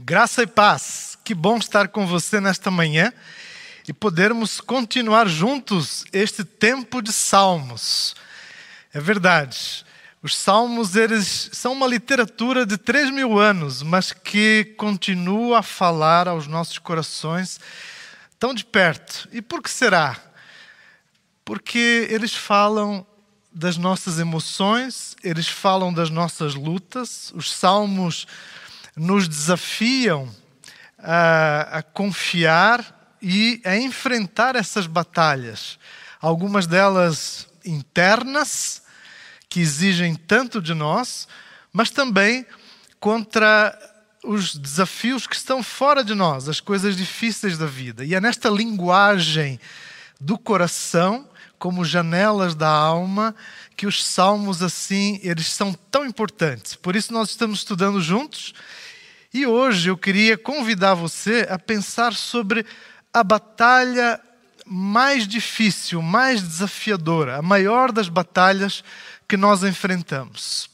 Graça e paz. Que bom estar com você nesta manhã e podermos continuar juntos este tempo de salmos. É verdade. Os salmos eles são uma literatura de três mil anos, mas que continua a falar aos nossos corações tão de perto. E por que será? Porque eles falam das nossas emoções, eles falam das nossas lutas. Os salmos nos desafiam a, a confiar e a enfrentar essas batalhas. Algumas delas internas, que exigem tanto de nós, mas também contra os desafios que estão fora de nós, as coisas difíceis da vida. E é nesta linguagem do coração, como janelas da alma, que os salmos assim, eles são tão importantes. Por isso nós estamos estudando juntos e hoje eu queria convidar você a pensar sobre a batalha mais difícil, mais desafiadora, a maior das batalhas que nós enfrentamos.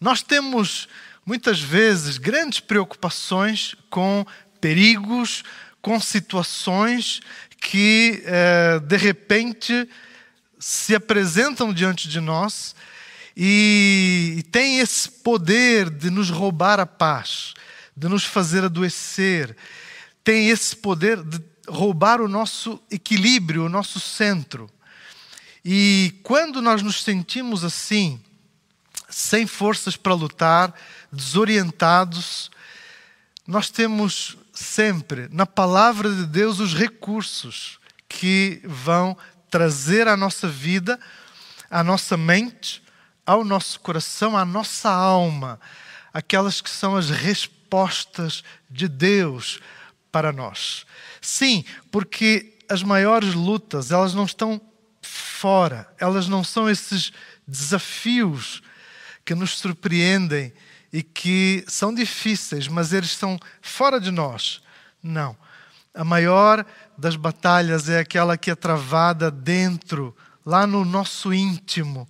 Nós temos muitas vezes grandes preocupações com perigos, com situações que eh, de repente se apresentam diante de nós e tem esse poder de nos roubar a paz, de nos fazer adoecer, tem esse poder de roubar o nosso equilíbrio, o nosso centro. E quando nós nos sentimos assim, sem forças para lutar, desorientados, nós temos sempre na palavra de Deus os recursos que vão trazer à nossa vida, à nossa mente, ao nosso coração, à nossa alma, aquelas que são as respostas de Deus para nós. Sim, porque as maiores lutas, elas não estão fora, elas não são esses desafios que nos surpreendem e que são difíceis, mas eles estão fora de nós. Não. A maior das batalhas é aquela que é travada dentro, lá no nosso íntimo,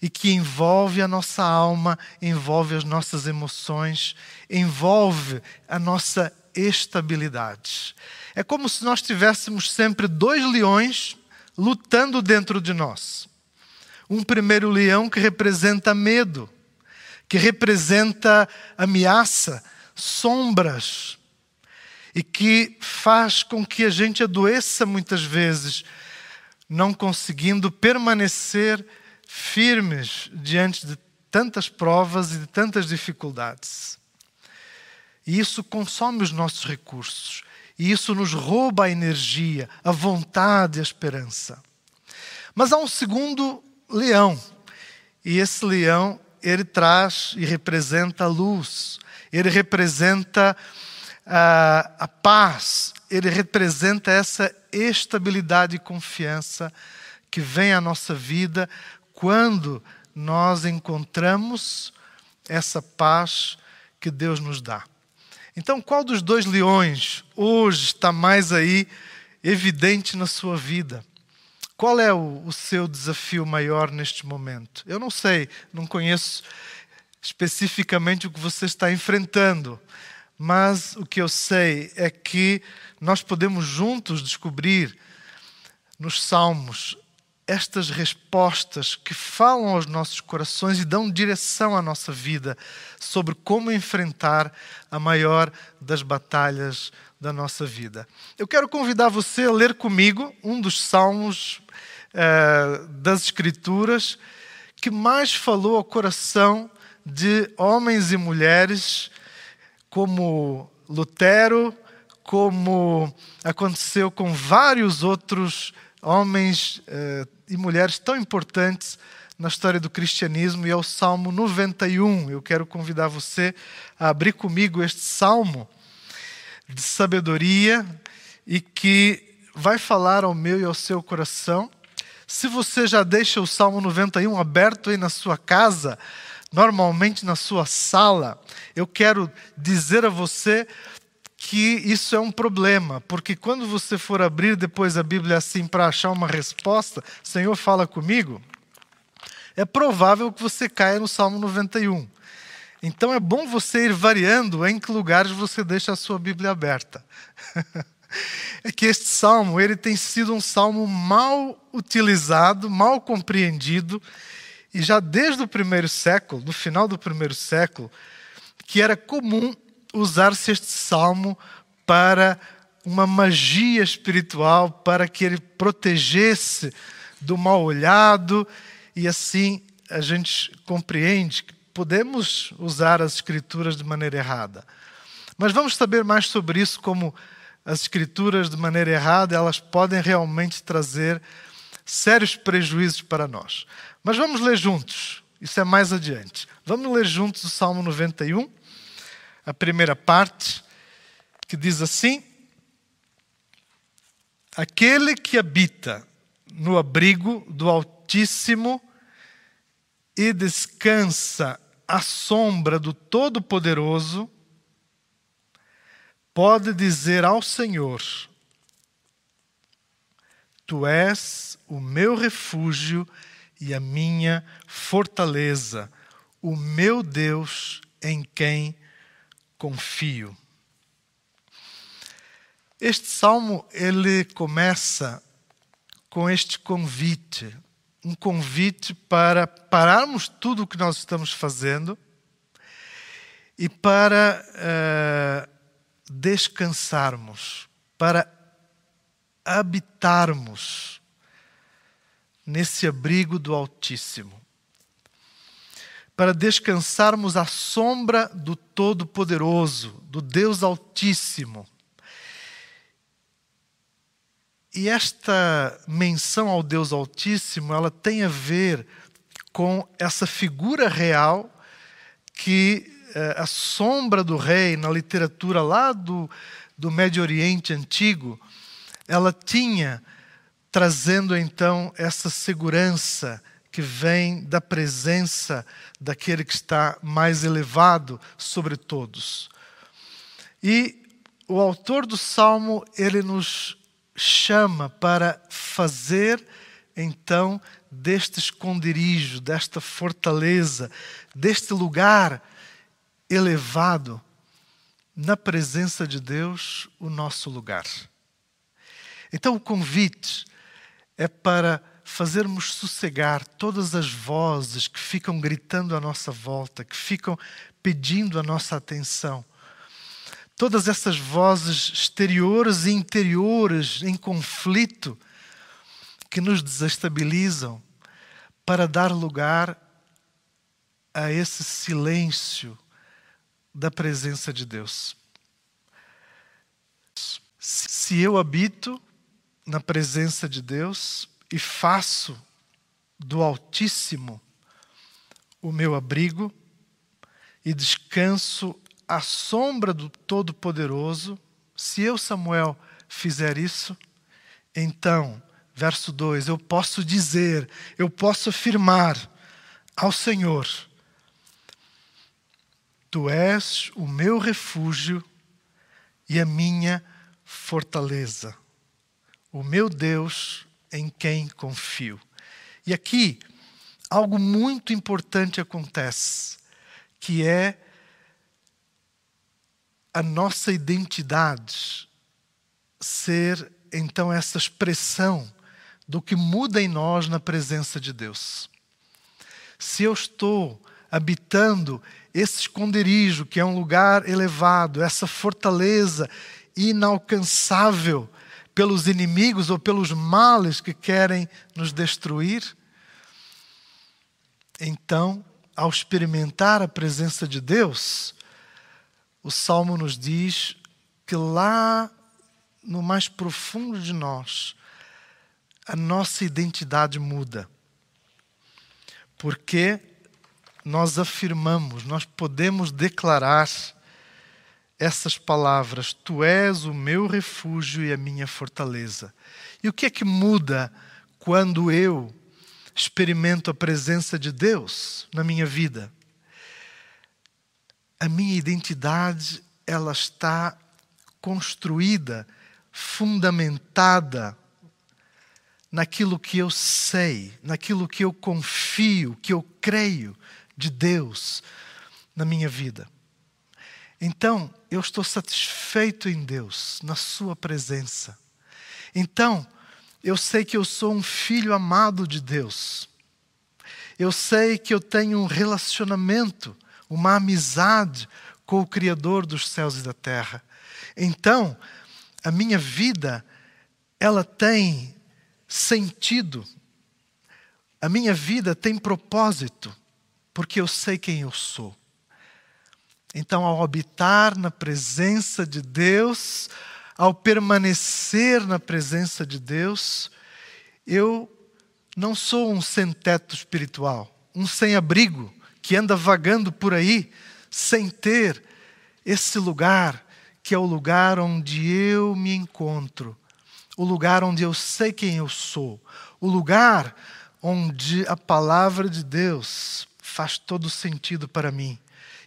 e que envolve a nossa alma, envolve as nossas emoções, envolve a nossa estabilidade. É como se nós tivéssemos sempre dois leões lutando dentro de nós. Um primeiro leão que representa medo, que representa ameaça, sombras, e que faz com que a gente adoeça muitas vezes, não conseguindo permanecer firmes diante de tantas provas e de tantas dificuldades. E isso consome os nossos recursos. E isso nos rouba a energia, a vontade, a esperança. Mas há um segundo leão. E esse leão, ele traz e representa a luz. Ele representa a paz. Ele representa essa estabilidade e confiança que vem à nossa vida quando nós encontramos essa paz que Deus nos dá. Então, qual dos dois leões hoje está mais aí evidente na sua vida? Qual é o, o, seu desafio maior neste momento? Eu não sei, não conheço especificamente o que você está enfrentando, mas o que eu sei é que nós podemos juntos descobrir nos Salmos estas respostas que falam aos nossos corações e dão direção à nossa vida sobre como enfrentar a maior das batalhas da nossa vida. Eu quero convidar você a ler comigo um dos salmos eh, das Escrituras que mais falou ao coração de homens e mulheres como Lutero, como aconteceu com vários outros homens eh, e mulheres tão importantes na história do cristianismo e é o Salmo 91. Eu quero convidar você a abrir comigo este salmo de sabedoria e que vai falar ao meu e ao seu coração. Se você já deixa o Salmo 91 aberto aí na sua casa, normalmente na sua sala, eu quero dizer a você que isso é um problema, porque quando você for abrir depois a Bíblia assim para achar uma resposta, Senhor fala comigo, é provável que você caia no Salmo 91. Então é bom você ir variando em que lugares você deixa a sua Bíblia aberta. é que este salmo ele tem sido um salmo mal utilizado, mal compreendido, e já desde o primeiro século, no final do primeiro século, que era comum usar-se este salmo para uma magia espiritual, para que ele protegesse do mal olhado, e assim a gente compreende que podemos usar as escrituras de maneira errada. Mas vamos saber mais sobre isso, como as escrituras de maneira errada, elas podem realmente trazer sérios prejuízos para nós. Mas vamos ler juntos, isso é mais adiante. Vamos ler juntos o Salmo 91, a primeira parte, que diz assim: Aquele que habita no abrigo do Altíssimo e descansa à sombra do Todo-Poderoso, pode dizer ao Senhor: Tu és o meu refúgio e a minha fortaleza, o meu Deus em quem confio. Este salmo ele começa com este convite, um convite para pararmos tudo o que nós estamos fazendo e para uh, descansarmos, para habitarmos nesse abrigo do Altíssimo, para descansarmos à sombra do Todo-Poderoso, do Deus Altíssimo. E esta menção ao Deus Altíssimo, ela tem a ver com essa figura real que eh, a sombra do rei na literatura lá do, do Médio Oriente antigo, ela tinha trazendo então essa segurança que vem da presença daquele que está mais elevado sobre todos. E o autor do salmo, ele nos chama para fazer então deste esconderijo, desta fortaleza, deste lugar elevado na presença de Deus o nosso lugar. Então, o convite é para fazermos sossegar todas as vozes que ficam gritando à nossa volta, que ficam pedindo a nossa atenção. Todas essas vozes exteriores e interiores em conflito que nos desestabilizam, para dar lugar a esse silêncio da presença de Deus. Se eu habito na presença de Deus e faço do Altíssimo o meu abrigo e descanso à sombra do Todo-Poderoso, se eu, Samuel, fizer isso, então, verso 2, eu posso dizer, eu posso afirmar ao Senhor: Tu és o meu refúgio e a minha fortaleza, o meu Deus em quem confio. E aqui, algo muito importante acontece, que é a nossa identidade ser então essa expressão do que muda em nós na presença de Deus. Se eu estou habitando esse esconderijo, que é um lugar elevado, essa fortaleza inalcançável pelos inimigos ou pelos males que querem nos destruir, então, ao experimentar a presença de Deus, o salmo nos diz que lá no mais profundo de nós, a nossa identidade muda. Porque nós afirmamos, nós podemos declarar essas palavras: Tu és o meu refúgio e a minha fortaleza. E o que é que muda quando eu experimento a presença de Deus na minha vida? A minha identidade, ela está construída, fundamentada naquilo que eu sei, naquilo que eu confio, que eu creio de Deus, na minha vida. Então, eu estou satisfeito em Deus, na Sua presença. Então, eu sei que eu sou um filho amado de Deus. Eu sei que eu tenho um relacionamento, uma amizade com o Criador dos céus e da terra. Então, a minha vida, ela tem sentido. A minha vida tem propósito, porque eu sei quem eu sou. Então, ao habitar na presença de Deus, ao permanecer na presença de Deus, eu não sou um sem-teto espiritual, um sem-abrigo que anda vagando por aí sem ter esse lugar que é o lugar onde eu me encontro, o lugar onde eu sei quem eu sou, o lugar onde a palavra de Deus faz todo sentido para mim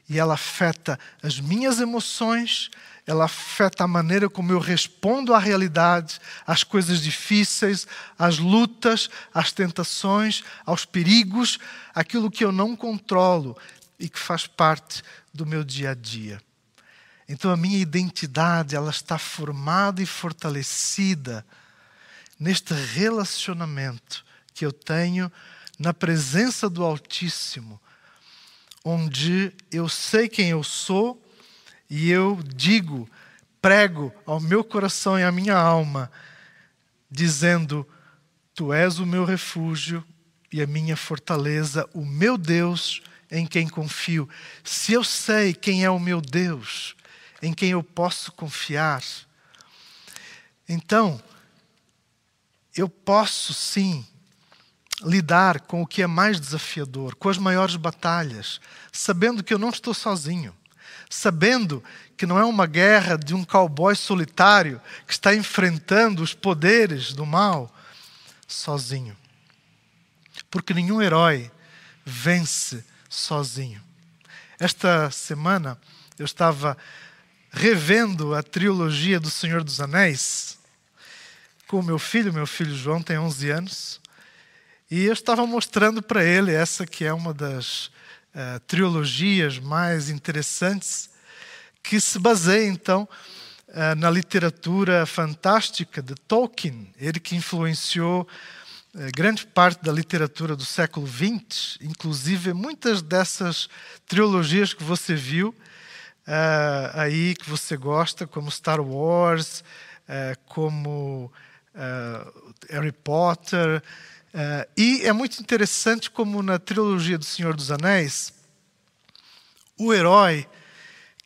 e ela afeta as minhas emoções, ela afeta a maneira como eu respondo à realidade, às coisas difíceis, às lutas, às tentações, aos perigos, aquilo que eu não controlo e que faz parte do meu dia a dia. Então a minha identidade, ela está formada e fortalecida neste relacionamento que eu tenho na presença do Altíssimo, onde eu sei quem eu sou e eu digo, prego ao meu coração e à minha alma, dizendo: Tu és o meu refúgio e a minha fortaleza, o meu Deus em quem confio. Se eu sei quem é o meu Deus, em quem eu posso confiar, então eu posso sim lidar com o que é mais desafiador, com as maiores batalhas, sabendo que eu não estou sozinho sabendo que não é uma guerra de um cowboy solitário que está enfrentando os poderes do mal sozinho. Porque nenhum herói vence sozinho. Esta semana eu estava revendo a trilogia do Senhor dos Anéis com o meu filho, meu filho João tem 11 anos, e eu estava mostrando para ele essa que é uma das uh, trilogias mais interessantes, que se baseia, então, uh, na literatura fantástica de Tolkien, ele que influenciou uh, grande parte da literatura do século XX, inclusive muitas dessas trilogias que você viu aí, que você gosta, como Star Wars, como Harry Potter, Uh, e é muito interessante como na trilogia do Senhor dos Anéis, o herói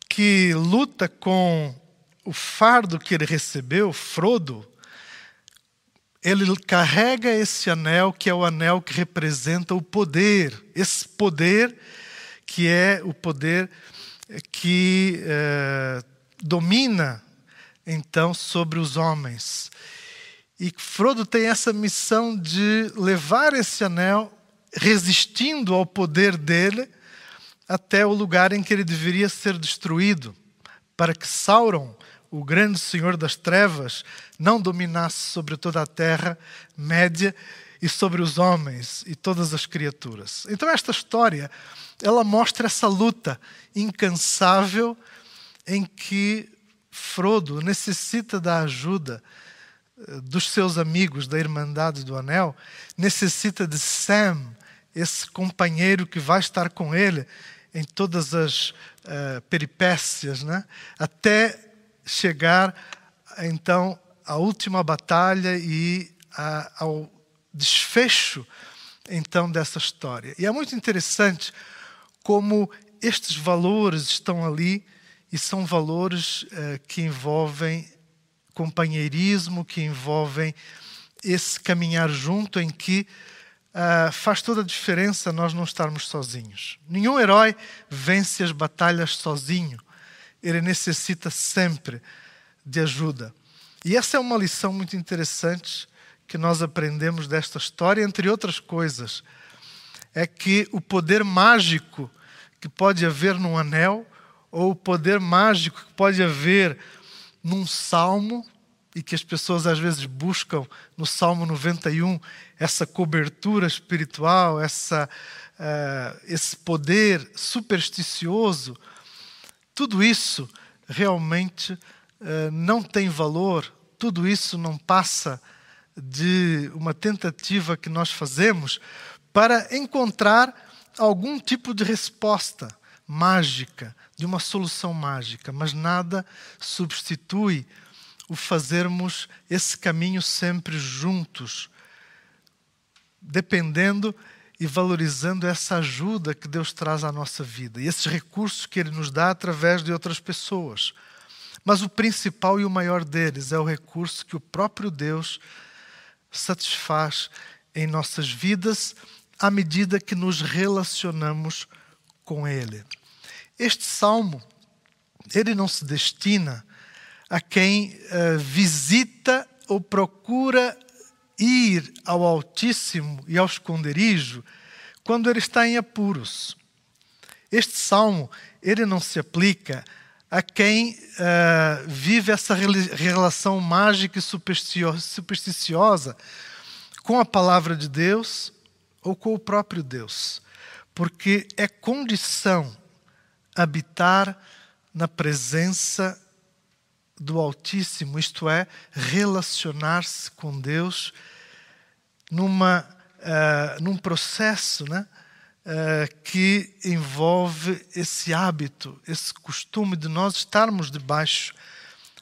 que luta com o fardo que ele recebeu, Frodo, ele carrega esse anel que é o anel que representa o poder, esse poder que é o poder que uh, domina então sobre os homens. E Frodo tem essa missão de levar esse anel, resistindo ao poder dele, até o lugar em que ele deveria ser destruído, para que Sauron, o grande senhor das trevas, não dominasse sobre toda a terra média e sobre os homens e todas as criaturas. Então esta história, ela mostra essa luta incansável em que Frodo necessita da ajuda dos seus amigos da Irmandade do Anel, necessita de Sam, esse companheiro que vai estar com ele em todas as uh, peripécias, né? até chegar então à última batalha e a, ao desfecho então dessa história. E é muito interessante como estes valores estão ali e são valores uh, que envolvem companheirismo que envolvem esse caminhar junto em que uh, faz toda a diferença nós não estarmos sozinhos. Nenhum herói vence as batalhas sozinho. Ele necessita sempre de ajuda. E essa é uma lição muito interessante que nós aprendemos desta história, entre outras coisas. É que o poder mágico que pode haver num anel, ou o poder mágico que pode haver num salmo e que as pessoas às vezes buscam no Salmo 91 essa cobertura espiritual, essa uh, esse poder supersticioso, tudo isso realmente uh, não tem valor, tudo isso não passa de uma tentativa que nós fazemos para encontrar algum tipo de resposta mágica, de uma solução mágica, mas nada substitui o fazermos esse caminho sempre juntos, dependendo e valorizando essa ajuda que Deus traz à nossa vida e esses recursos que Ele nos dá através de outras pessoas. Mas o principal e o maior deles é o recurso que o próprio Deus satisfaz em nossas vidas à medida que nos relacionamos com Ele. Este salmo, ele não se destina a quem uh, visita ou procura ir ao Altíssimo e ao esconderijo quando ele está em apuros. Este salmo ele não se aplica a quem uh, vive essa relação mágica e supersticiosa com a palavra de Deus ou com o próprio Deus, porque é condição habitar na presença do Altíssimo, isto é, relacionar-se com Deus numa, uh, num processo né, uh, que envolve esse hábito, esse costume de nós estarmos debaixo,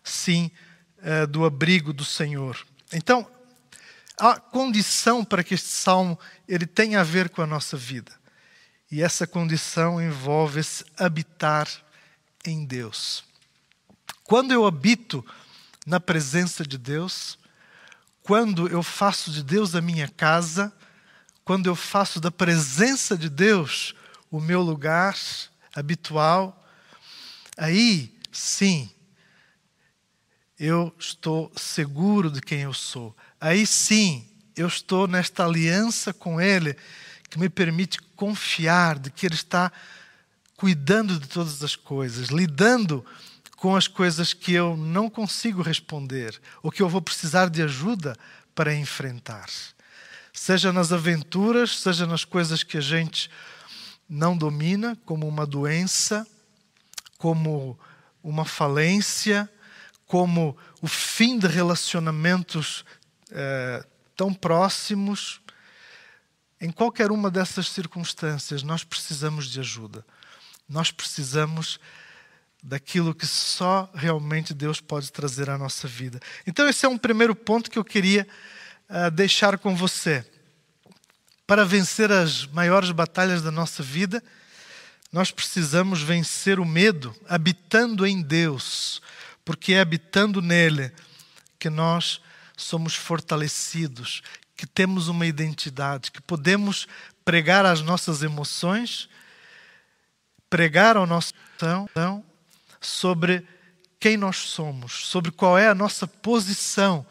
sim, uh, do abrigo do Senhor. Então, a condição para que este salmo ele tenha a ver com a nossa vida. E essa condição envolve esse habitar em Deus. Quando eu habito na presença de Deus, quando eu faço de Deus a minha casa, quando eu faço da presença de Deus o meu lugar habitual, aí sim eu estou seguro de quem eu sou. Aí sim eu estou nesta aliança com Ele que me permite confiar de que Ele está cuidando de todas as coisas, lidando com as coisas que eu não consigo responder ou que eu vou precisar de ajuda para enfrentar. Seja nas aventuras, seja nas coisas que a gente não domina, como uma doença, como uma falência, como o fim de relacionamentos eh, tão próximos. Em qualquer uma dessas circunstâncias, nós precisamos de ajuda. Nós precisamos daquilo que só realmente Deus pode trazer à nossa vida. Então, esse é um primeiro ponto que eu queria uh, deixar com você. Para vencer as maiores batalhas da nossa vida, nós precisamos vencer o medo habitando em Deus, porque é habitando nele que nós somos fortalecidos, que temos uma identidade, que podemos pregar as nossas emoções, pregar ao nosso coração sobre quem nós somos, sobre qual é a nossa posição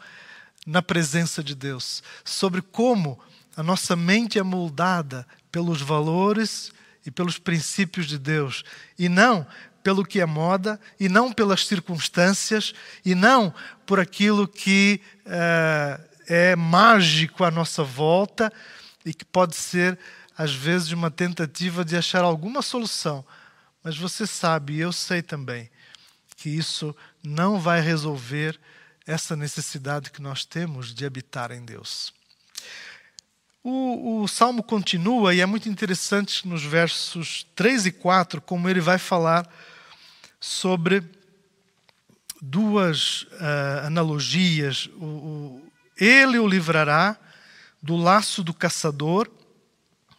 na presença de Deus, sobre como a nossa mente é moldada pelos valores e pelos princípios de Deus, e não pelo que é moda, e não pelas circunstâncias, e não por aquilo que uh, é mágico à nossa volta e que pode ser, às vezes, uma tentativa de achar alguma solução mas você sabe, e eu sei também, que isso não vai resolver essa necessidade que nós temos de habitar em Deus. O, o, salmo continua e é muito interessante nos versos 3 e 4, como ele vai falar sobre duas uh, analogias. O, ele o livrará do laço do caçador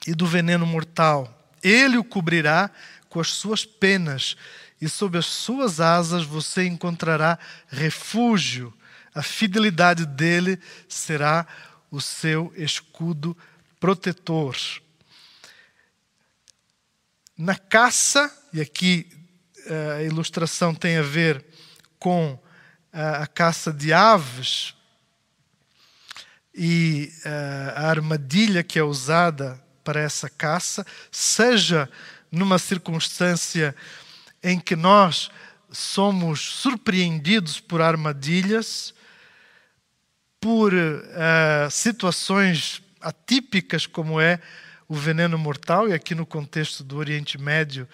e do veneno mortal. Ele o cobrirá com as suas penas, e sob as suas asas você encontrará refúgio. A fidelidade dele será o seu escudo protetor. Na caça, e aqui eh, a ilustração tem a ver com eh, a caça de aves e eh, a armadilha que é usada para essa caça, seja numa circunstância em que nós somos surpreendidos por armadilhas, por uh, situações atípicas, como é o veneno mortal, e aqui no contexto do Oriente Médio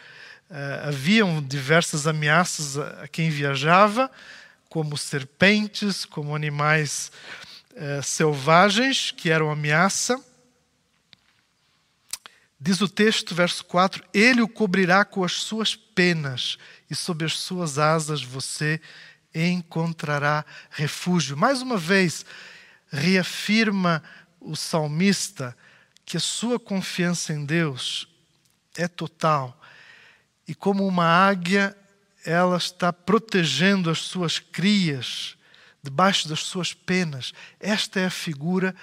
uh, haviam diversas ameaças a, a, quem viajava, como serpentes, como animais uh, selvagens que eram ameaça. Diz o texto, verso 4: Ele o cobrirá com as suas penas, e sob as suas asas você encontrará refúgio. Mais uma vez, reafirma o salmista que a sua confiança em Deus é total. E como uma águia, ela está protegendo as suas crias debaixo das suas penas. Esta é a figura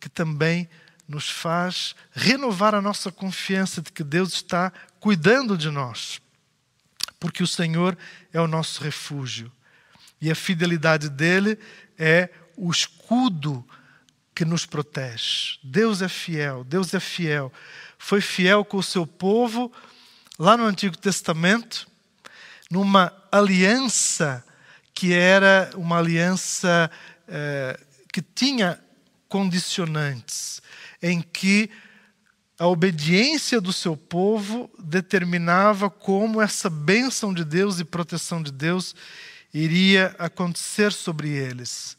que também nos faz renovar a nossa confiança de que Deus está cuidando de nós, porque o Senhor é o nosso refúgio e a fidelidade dele é o escudo que nos protege. Deus é fiel, Deus é fiel. Foi fiel com o seu povo lá no Antigo Testamento, numa aliança que era uma aliança eh, que tinha condicionantes em que a obediência do seu povo determinava como essa bênção de Deus e proteção de Deus iria acontecer sobre eles.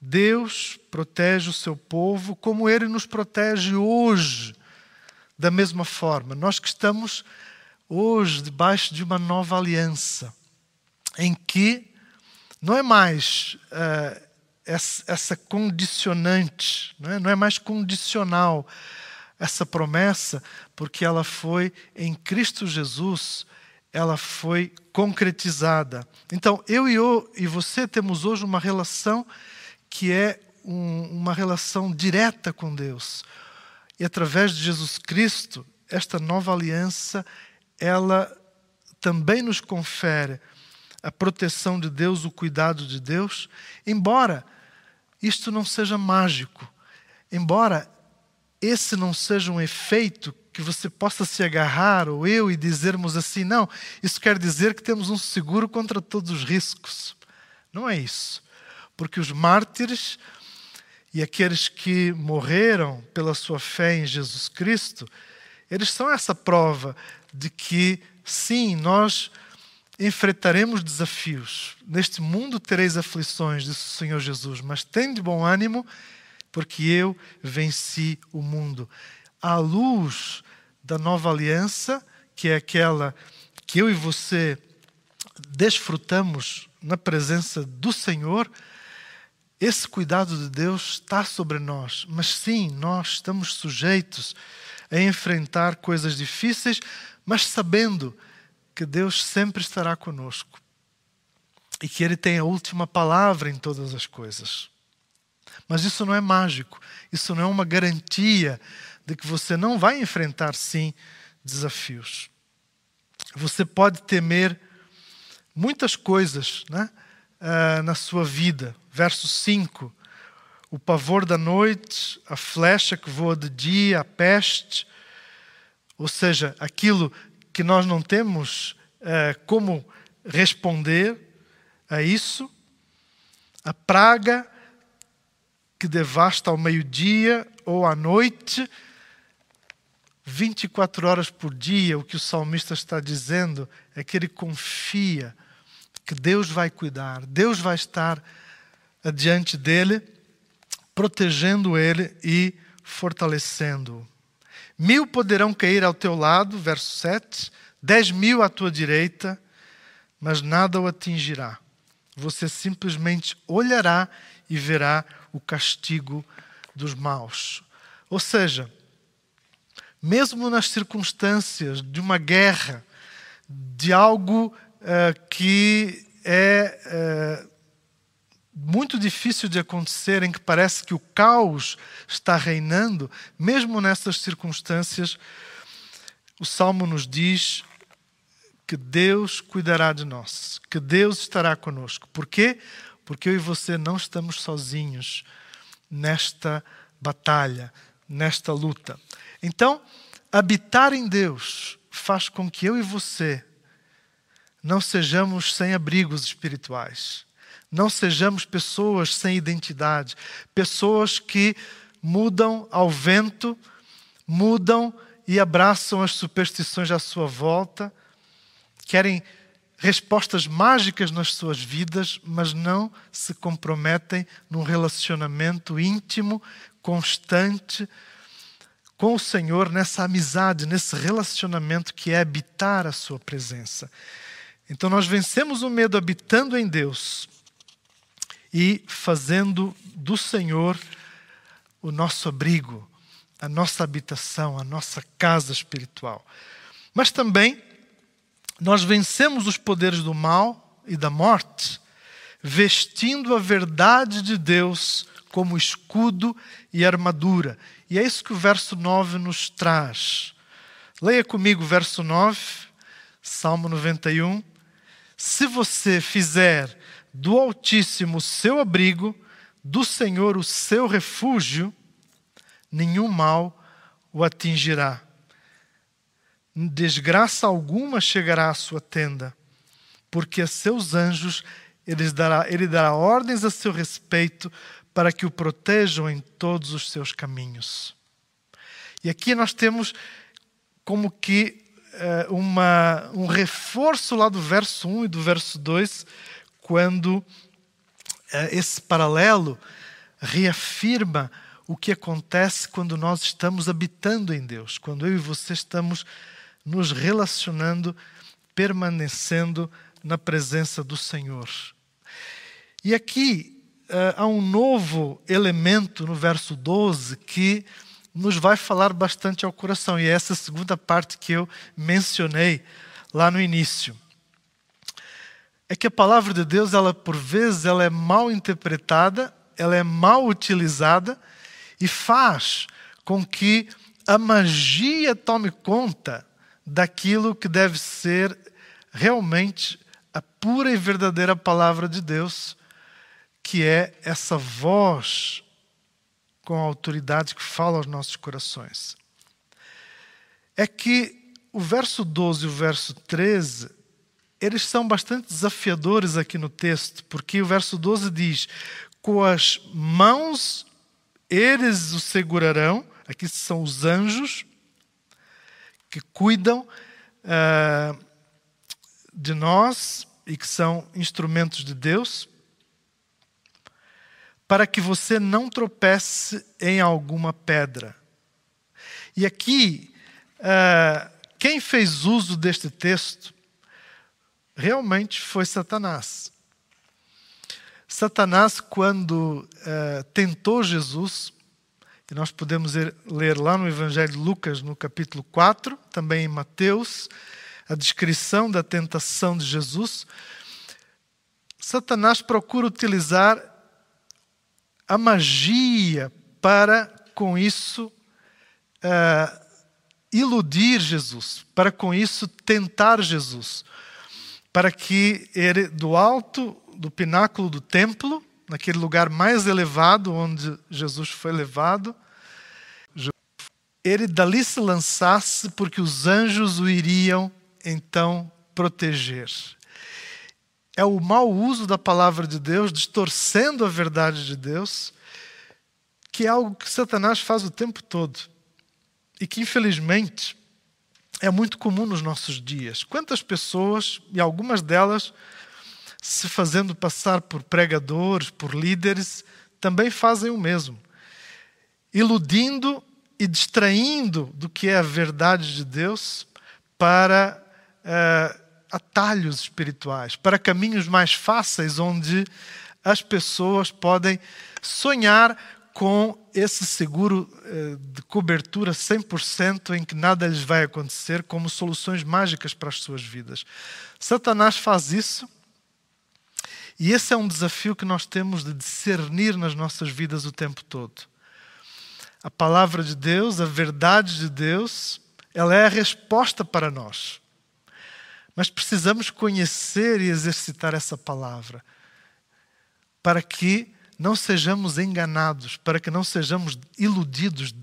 Deus protege o seu povo como ele nos protege hoje, da mesma forma. Nós que estamos hoje debaixo de uma nova aliança, em que não é mais uh, essa condicionante, não é? não é mais condicional essa promessa, porque ela foi em Cristo Jesus, ela foi concretizada. Então, eu e, eu e você temos hoje uma relação que é um, uma relação direta com Deus. E através de Jesus Cristo, esta nova aliança, ela também nos confere a proteção de Deus, o cuidado de Deus, embora isto não seja mágico. Embora esse não seja um efeito que você possa se agarrar, ou eu, e dizermos assim, não, isso quer dizer que temos um seguro contra todos os riscos. Não é isso. Porque os mártires e aqueles que morreram pela sua fé em Jesus Cristo, eles são essa prova de que, sim, nós enfrentaremos desafios. Neste mundo tereis aflições, disse o Senhor Jesus, mas tem de bom ânimo, porque eu venci o mundo. À luz da nova aliança, que é aquela que eu e você desfrutamos na presença do Senhor, esse cuidado de Deus está sobre nós. Mas sim, nós estamos sujeitos a enfrentar coisas difíceis, mas sabendo que Deus sempre estará conosco e que Ele tem a última palavra em todas as coisas. Mas isso não é mágico, isso não é uma garantia de que você não vai enfrentar, sim, desafios. Você pode temer muitas coisas né, uh, na sua vida. Verso 5: o pavor da noite, a flecha que voa de dia, a peste, ou seja, aquilo que nós não temos é, como responder a isso, a praga que devasta ao meio-dia ou à noite, 24 horas por dia, o que o salmista está dizendo é que ele confia que Deus vai cuidar, Deus vai estar adiante dele, protegendo ele e fortalecendo-o. Mil poderão cair ao teu lado, verso 7, dez mil à tua direita, mas nada o atingirá. Você simplesmente olhará e verá o castigo dos maus. Ou seja, mesmo nas circunstâncias de uma guerra, de algo uh, que é uh, muito difícil de acontecer, em que parece que o caos está reinando, mesmo nessas circunstâncias, o Salmo nos diz que Deus cuidará de nós, que Deus estará conosco. Por quê? Porque eu e você não estamos sozinhos nesta batalha, nesta luta. Então, habitar em Deus faz com que eu e você não sejamos sem abrigos espirituais não sejamos pessoas sem identidade, pessoas que mudam ao vento, mudam e abraçam as superstições à sua volta, querem respostas mágicas nas suas vidas, mas não se comprometem num relacionamento íntimo, constante com o Senhor, nessa amizade, nesse relacionamento que é habitar a Sua presença. Então nós vencemos o medo habitando em Deus e fazendo do Senhor o nosso abrigo, a nossa habitação, a nossa casa espiritual. Mas também nós vencemos os poderes do mal e da morte, vestindo a verdade de Deus como escudo e armadura. E é isso que o verso 9 nos traz. Leia comigo o verso 9, Salmo 91. Se você fizer do Altíssimo o seu abrigo, do Senhor o seu refúgio, nenhum mal o atingirá. Desgraça alguma chegará à sua tenda, porque a seus anjos ele dará, ele dará ordens a seu respeito para que o protejam em todos os seus caminhos. E aqui nós temos como que uh, uma, um reforço lá do verso 1 e do verso 2, quando uh, esse paralelo reafirma o que acontece quando nós estamos habitando em Deus, quando eu e você estamos nos relacionando, permanecendo na presença do Senhor. E aqui uh, há um novo elemento no verso 12 que nos vai falar bastante ao coração, e é essa segunda parte que eu mencionei lá no início. É que a palavra de Deus, ela por vezes, ela é mal interpretada, ela é mal utilizada e faz com que a magia tome conta daquilo que deve ser realmente a pura e verdadeira palavra de Deus que é essa voz com autoridade que fala aos nossos corações. É que o verso 12 e o verso 13, eles são bastante desafiadores aqui no texto, porque o verso 12 diz: Com as mãos eles o segurarão, aqui são os anjos que cuidam uh, de nós e que são instrumentos de Deus para que você não tropece em alguma pedra. E aqui, uh, quem fez uso deste texto realmente foi Satanás. Satanás, quando uh, tentou Jesus, e nós podemos ler lá no Evangelho de Lucas, no capítulo 4, também em Mateus, a descrição da tentação de Jesus. Satanás procura utilizar a magia para, com isso, uh, iludir Jesus, para, com isso, tentar Jesus, para que ele, do alto do pináculo do templo, naquele lugar mais elevado onde Jesus foi levado, ele dali se lançasse, porque os anjos o iriam então proteger. É o mau uso da palavra de Deus, distorcendo a verdade de Deus, que é algo que Satanás faz o tempo todo. E que, infelizmente, é muito comum nos nossos dias. Quantas pessoas, e algumas delas se fazendo passar por pregadores, por líderes, também fazem o mesmo, iludindo e distraindo do que é a verdade de Deus para uh, atalhos espirituais, para caminhos mais fáceis, onde as pessoas podem sonhar com esse seguro eh, de cobertura 100% em que nada lhes vai acontecer, como soluções mágicas para as suas vidas. Satanás faz isso, e esse é um desafio que nós temos de discernir nas nossas vidas o tempo todo. A palavra de Deus, a verdade de Deus, ela é a resposta para nós. Mas precisamos conhecer e exercitar essa palavra para que não sejamos enganados, para que não sejamos iludidos,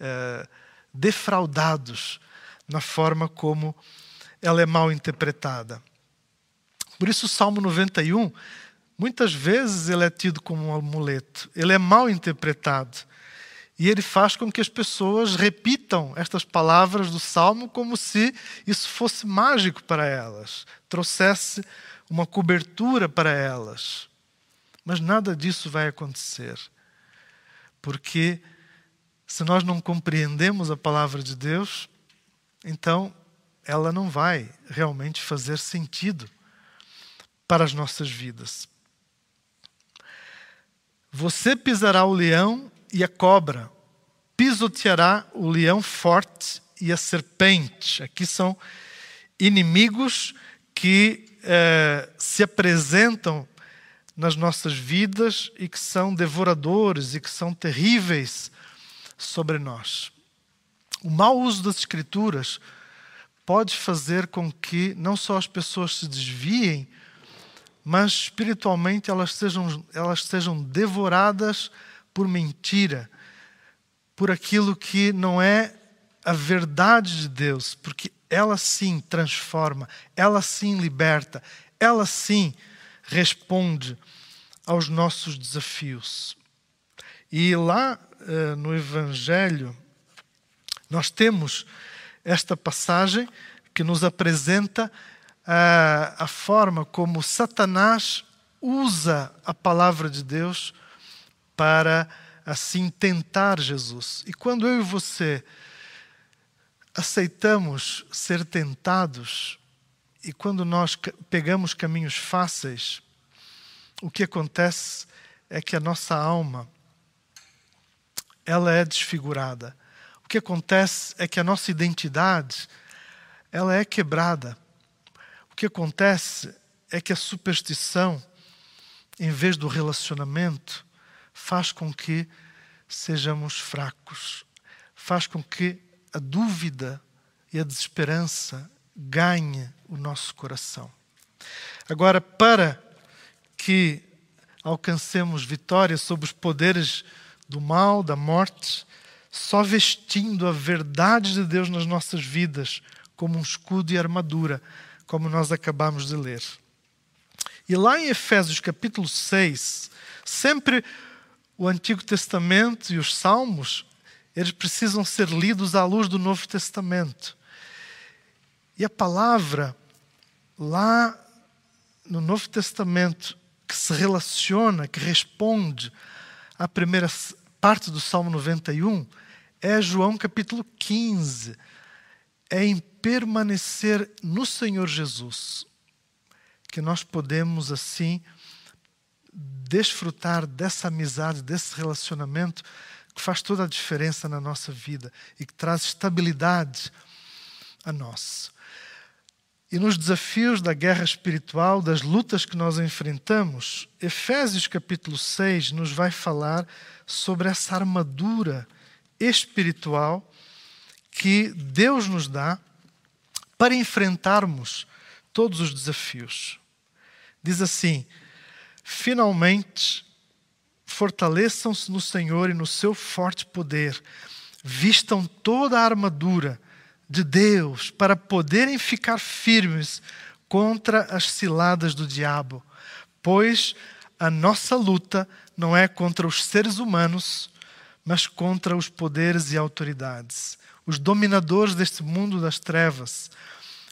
eh, defraudados na forma como ela é mal interpretada. Por isso, o Salmo 91, muitas vezes ele é tido como um amuleto, ele é mal interpretado. E ele faz com que as pessoas repitam estas palavras do salmo como se isso fosse mágico para elas, trouxesse uma cobertura para elas. Mas nada disso vai acontecer. Porque se nós não compreendemos a palavra de Deus, então ela não vai realmente fazer sentido para as nossas vidas. Você pisará o leão e a cobra, pisoteará o leão forte e a serpente. Aqui são inimigos que eh, se apresentam nas nossas vidas e que são devoradores e que são terríveis sobre nós. O mau uso das Escrituras pode fazer com que não só as pessoas se desviem, mas espiritualmente elas sejam, elas sejam devoradas por mentira, por aquilo que não é a verdade de Deus, porque ela sim transforma, ela sim liberta, ela sim responde aos nossos desafios. E lá uh, no Evangelho, nós temos esta passagem que nos apresenta uh, a forma como Satanás usa a palavra de Deus para assim tentar Jesus. E quando eu e você aceitamos ser tentados, e quando nós pegamos caminhos fáceis, o que acontece é que a nossa alma ela é desfigurada. O que acontece é que a nossa identidade ela é quebrada. O que acontece é que a superstição, em vez do relacionamento, faz com que sejamos fracos, faz com que a dúvida e a desesperança ganhe o nosso coração. Agora, para que alcancemos vitória sobre os poderes do mal, da morte, só vestindo a verdade de Deus nas nossas vidas como um escudo e armadura, como nós acabamos de ler. E lá em Efésios capítulo 6, sempre o Antigo Testamento e os Salmos, eles precisam ser lidos à luz do Novo Testamento. E a palavra lá no Novo Testamento que se relaciona, que responde à primeira parte do Salmo 91 é João capítulo 15. É em permanecer no Senhor Jesus que nós podemos assim desfrutar dessa amizade, desse relacionamento que faz toda a diferença na nossa vida e que traz estabilidade a nós. E nos desafios da guerra espiritual, das lutas que nós enfrentamos, Efésios capítulo 6 nos vai falar sobre essa armadura espiritual que Deus nos dá para enfrentarmos todos os desafios. Diz assim: finalmente, fortaleçam-se no Senhor e no seu forte poder, vistam toda a armadura de Deus para poderem ficar firmes contra as ciladas do diabo, pois a nossa luta não é contra os seres humanos, mas contra os poderes e autoridades, os dominadores deste mundo das trevas,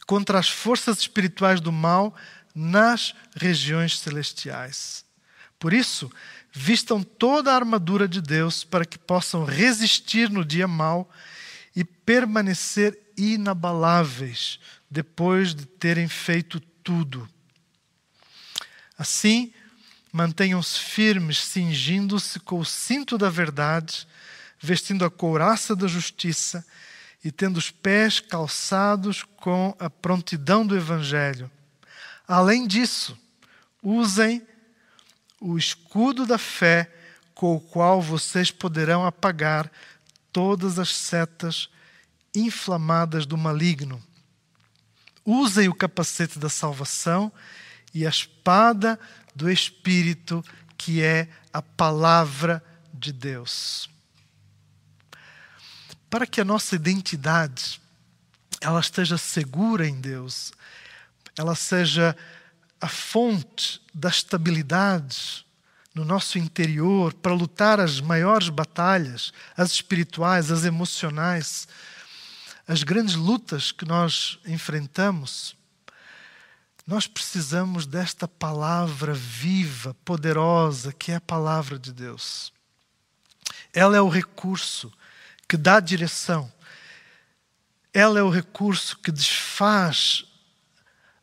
contra as forças espirituais do mal nas regiões celestiais. Por isso, vistam toda a armadura de Deus para que possam resistir no dia mau e permanecer inabaláveis depois de terem feito tudo. Assim, mantenham-se firmes, cingindo-se com o cinto da verdade, vestindo a couraça da justiça e tendo os pés calçados com a prontidão do Evangelho. Além disso, usem o escudo da fé, com o qual vocês poderão apagar todas as setas inflamadas do maligno. Usem o capacete da salvação e a espada do Espírito, que é a palavra de Deus. Para que a nossa identidade ela esteja segura em Deus, ela seja a fonte da estabilidade no nosso interior para lutar as maiores batalhas, as espirituais, as emocionais, as grandes lutas que nós enfrentamos, nós precisamos desta palavra viva, poderosa, que é a palavra de Deus. Ela é o recurso que dá direção. Ela é o recurso que desfaz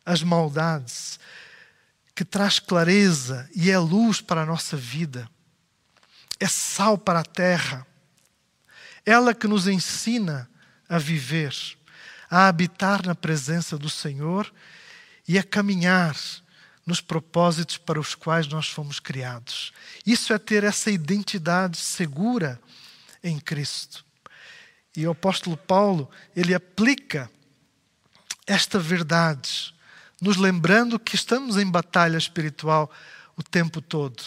as maldades, que traz clareza e é luz para a nossa vida. É sal para a terra. Ela que nos ensina a viver, a habitar na presença do Senhor e a caminhar nos propósitos para os quais nós fomos criados. Isso é ter essa identidade segura em Cristo. E o apóstolo Paulo, ele aplica esta verdade, nos lembrando que estamos em batalha espiritual o tempo todo.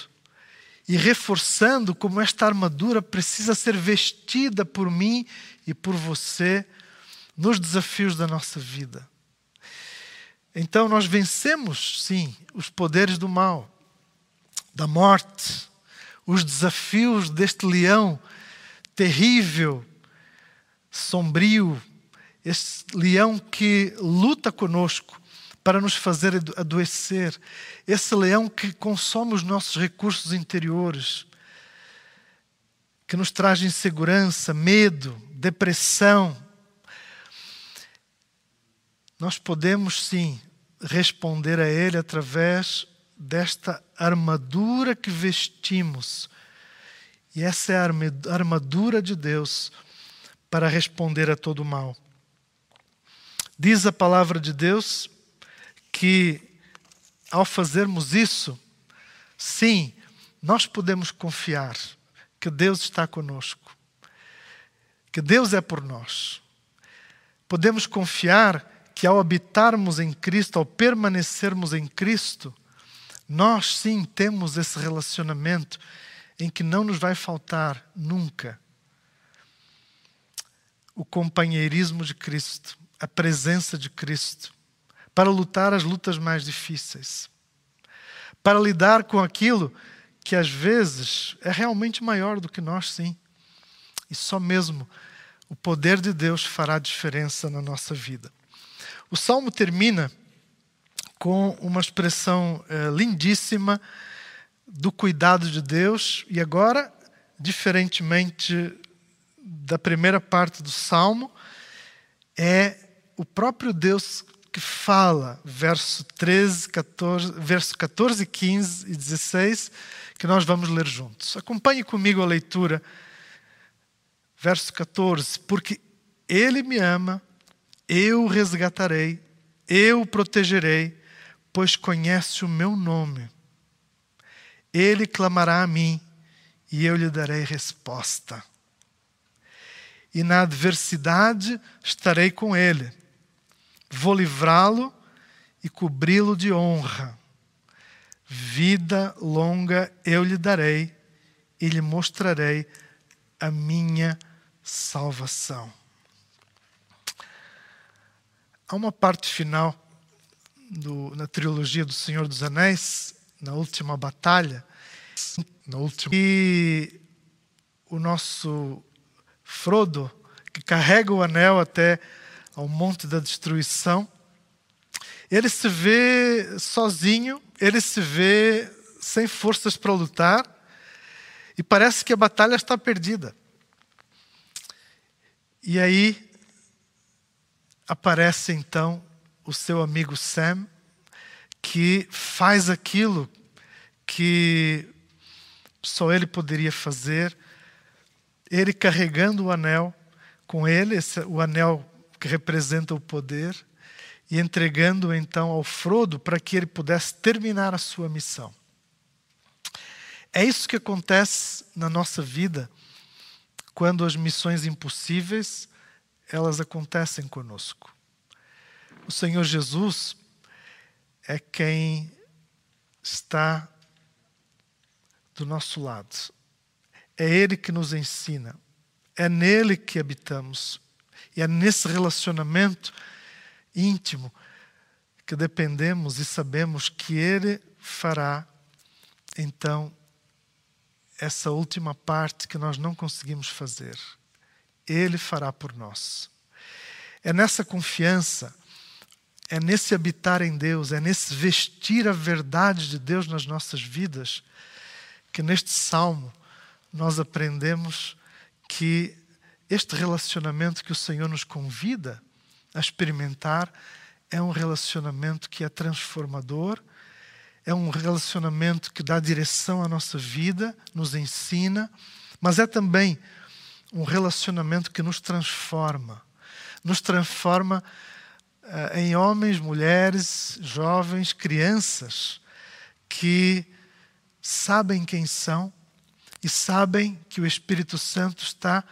E reforçando como esta armadura precisa ser vestida por mim e por você nos desafios da nossa vida. Então nós vencemos, sim, os poderes do mal, da morte, os desafios deste leão terrível, sombrio, esse leão que luta conosco para nos fazer adoecer, esse leão que consome os nossos recursos interiores, que nos traz insegurança, medo, depressão. Nós podemos sim responder a Ele através desta armadura que vestimos. E essa é a armadura de Deus para responder a todo mal. Diz a palavra de Deus que, ao fazermos isso, sim, nós podemos confiar que Deus está conosco, que Deus é por nós. Podemos confiar que ao habitarmos em Cristo, ao permanecermos em Cristo, nós sim temos esse relacionamento em que não nos vai faltar nunca o companheirismo de Cristo, a presença de Cristo, para lutar as lutas mais difíceis, para lidar com aquilo que às vezes é realmente maior do que nós, sim. E só mesmo o poder de Deus fará diferença na nossa vida. O salmo termina com uma expressão é, lindíssima do cuidado de Deus, e agora, diferentemente da primeira parte do salmo, é o próprio Deus que fala, verso 13, 14, verso 14, 15 e 16, que nós vamos ler juntos. Acompanhe comigo a leitura, verso 14, porque Ele me ama eu o resgatarei, eu o protegerei, pois conhece o meu nome. Ele clamará a mim e eu lhe darei resposta. E na adversidade estarei com ele. Vou livrá-lo e cobri-lo de honra. Vida longa eu lhe darei e lhe mostrarei a minha salvação. Há uma parte final do, na trilogia do Senhor dos Anéis, na última batalha, na última, e o nosso Frodo, que carrega o anel até ao Monte da Destruição, ele se vê sozinho, ele se vê sem forças para lutar, e parece que a batalha está perdida. E aí aparece então o seu amigo Sam, que faz aquilo que só ele poderia fazer, ele carregando o anel com ele, esse, o anel que representa o poder, e entregando então ao Frodo para que ele pudesse terminar a sua missão. É isso que acontece na nossa vida quando as missões impossíveis elas acontecem conosco. O Senhor Jesus é quem está do nosso lado. É Ele que nos ensina. É nele que habitamos. E é nesse relacionamento íntimo que dependemos e sabemos que Ele fará, então, essa última parte que nós não conseguimos fazer. Ele fará por nós. É nessa confiança, é nesse habitar em Deus, é nesse vestir a verdade de Deus nas nossas vidas, que neste salmo nós aprendemos que este relacionamento que o Senhor nos convida a experimentar é um relacionamento que é transformador, é um relacionamento que dá direção à nossa vida, nos ensina, mas é também um relacionamento que nos transforma. Nos transforma uh, em homens, mulheres, jovens, crianças que sabem quem são e sabem que o Espírito Santo está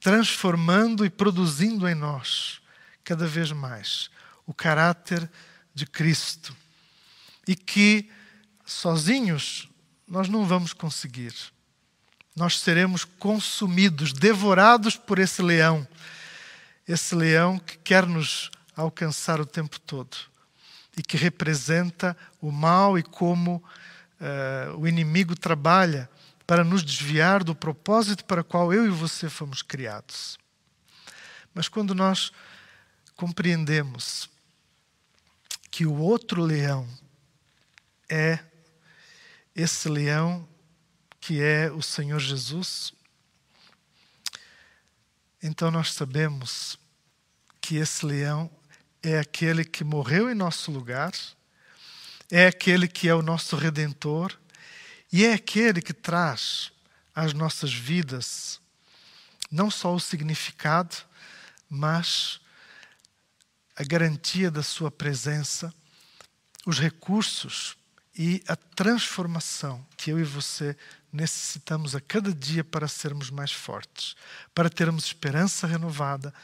transformando e produzindo em nós cada vez mais o caráter de Cristo. E que sozinhos nós não vamos conseguir. Nós seremos consumidos, devorados por esse leão. Esse leão que quer nos alcançar o tempo todo e que representa o mal e como uh, o inimigo trabalha para nos desviar do propósito para o qual eu e você fomos criados. Mas quando nós compreendemos que o outro leão é esse leão que é o Senhor Jesus, então nós sabemos que esse leão é aquele que morreu em nosso lugar, é aquele que é o nosso redentor e é aquele que traz às nossas vidas não só o significado, mas a garantia da sua presença, os recursos e a transformação que eu e você necessitamos a cada dia para sermos mais fortes, para termos esperança renovada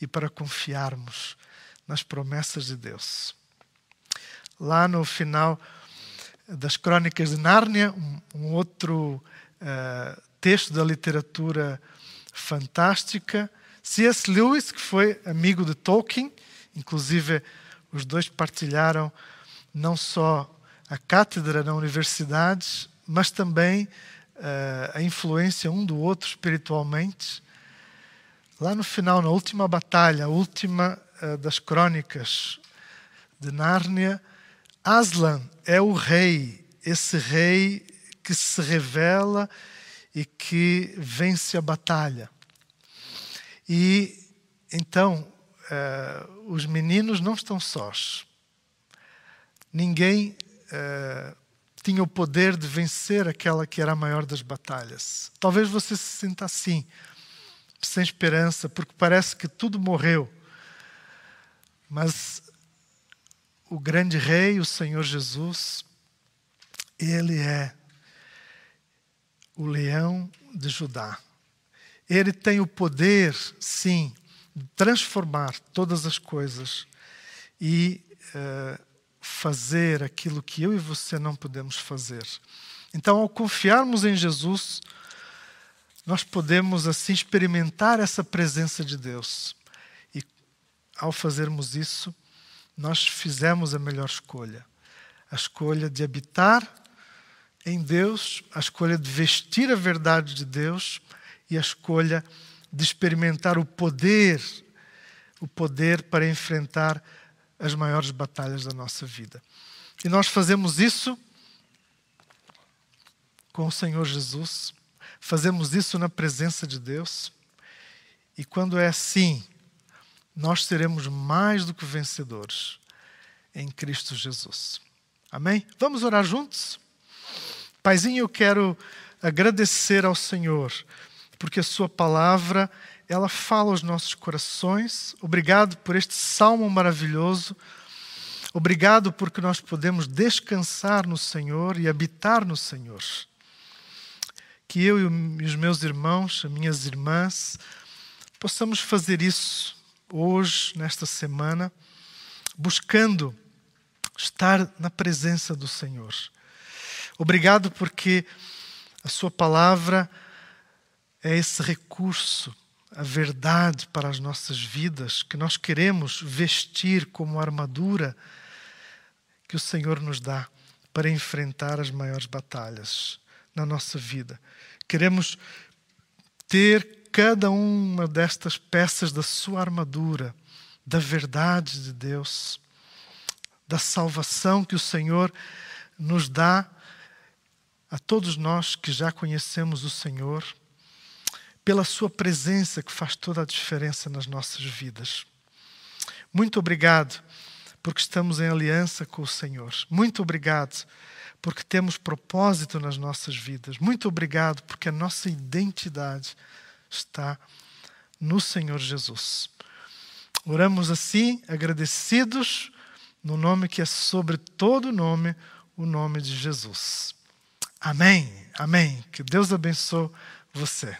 e para confiarmos nas promessas de Deus. Lá no final das Crônicas de Nárnia, um, um outro uh, texto da literatura fantástica. C.S. Lewis, que foi amigo de Tolkien, inclusive os dois partilharam não só a cátedra na universidade, mas também uh, a influência um do outro espiritualmente. Lá no final, na última batalha, a última uh, das crônicas de Nárnia, Aslan é o rei, esse rei que se revela e que vence a batalha. E então, uh, os meninos não estão sós. Ninguém uh, tinha o poder de vencer aquela que era a maior das batalhas. Talvez você se sinta assim, sem esperança, porque parece que tudo morreu. Mas o grande rei, o Senhor Jesus, ele é o leão de Judá. Ele tem o poder, sim, de transformar todas as coisas e uh, fazer aquilo que eu e você não podemos fazer. Então, ao confiarmos em Jesus, nós podemos assim experimentar essa presença de Deus. E ao fazermos isso, nós fizemos a melhor escolha. A escolha de habitar em Deus, a escolha de vestir a verdade de Deus e a escolha de experimentar o poder, o poder para enfrentar as maiores batalhas da nossa vida. E nós fazemos isso com o Senhor Jesus, fazemos isso na presença de Deus. E quando é assim, nós seremos mais do que vencedores em Cristo Jesus. Amém? Vamos orar juntos? Paizinho, eu quero agradecer ao Senhor, porque a Sua palavra, ela fala aos nossos corações. Obrigado por este salmo maravilhoso. Obrigado porque nós podemos descansar no Senhor e habitar no Senhor. Que eu e os meus irmãos, as minhas irmãs, possamos fazer isso hoje, nesta semana, buscando estar na presença do Senhor. Obrigado porque a Sua palavra é esse recurso, a verdade para as nossas vidas, que nós queremos vestir como armadura que o Senhor nos dá para enfrentar as maiores batalhas. na nossa vida. Queremos ter cada uma destas peças da sua armadura, da verdade de Deus, da salvação que o Senhor nos dá a todos nós que já conhecemos o Senhor, pela Sua presença que faz toda a diferença nas nossas vidas. Muito obrigado porque estamos em aliança com o Senhor. Muito obrigado porque temos propósito nas nossas vidas. Muito obrigado porque a nossa identidade está no Senhor Jesus. Oramos assim, agradecidos, no nome que é sobre todo nome, o nome de Jesus. Amém. Amém. Que Deus abençoe você.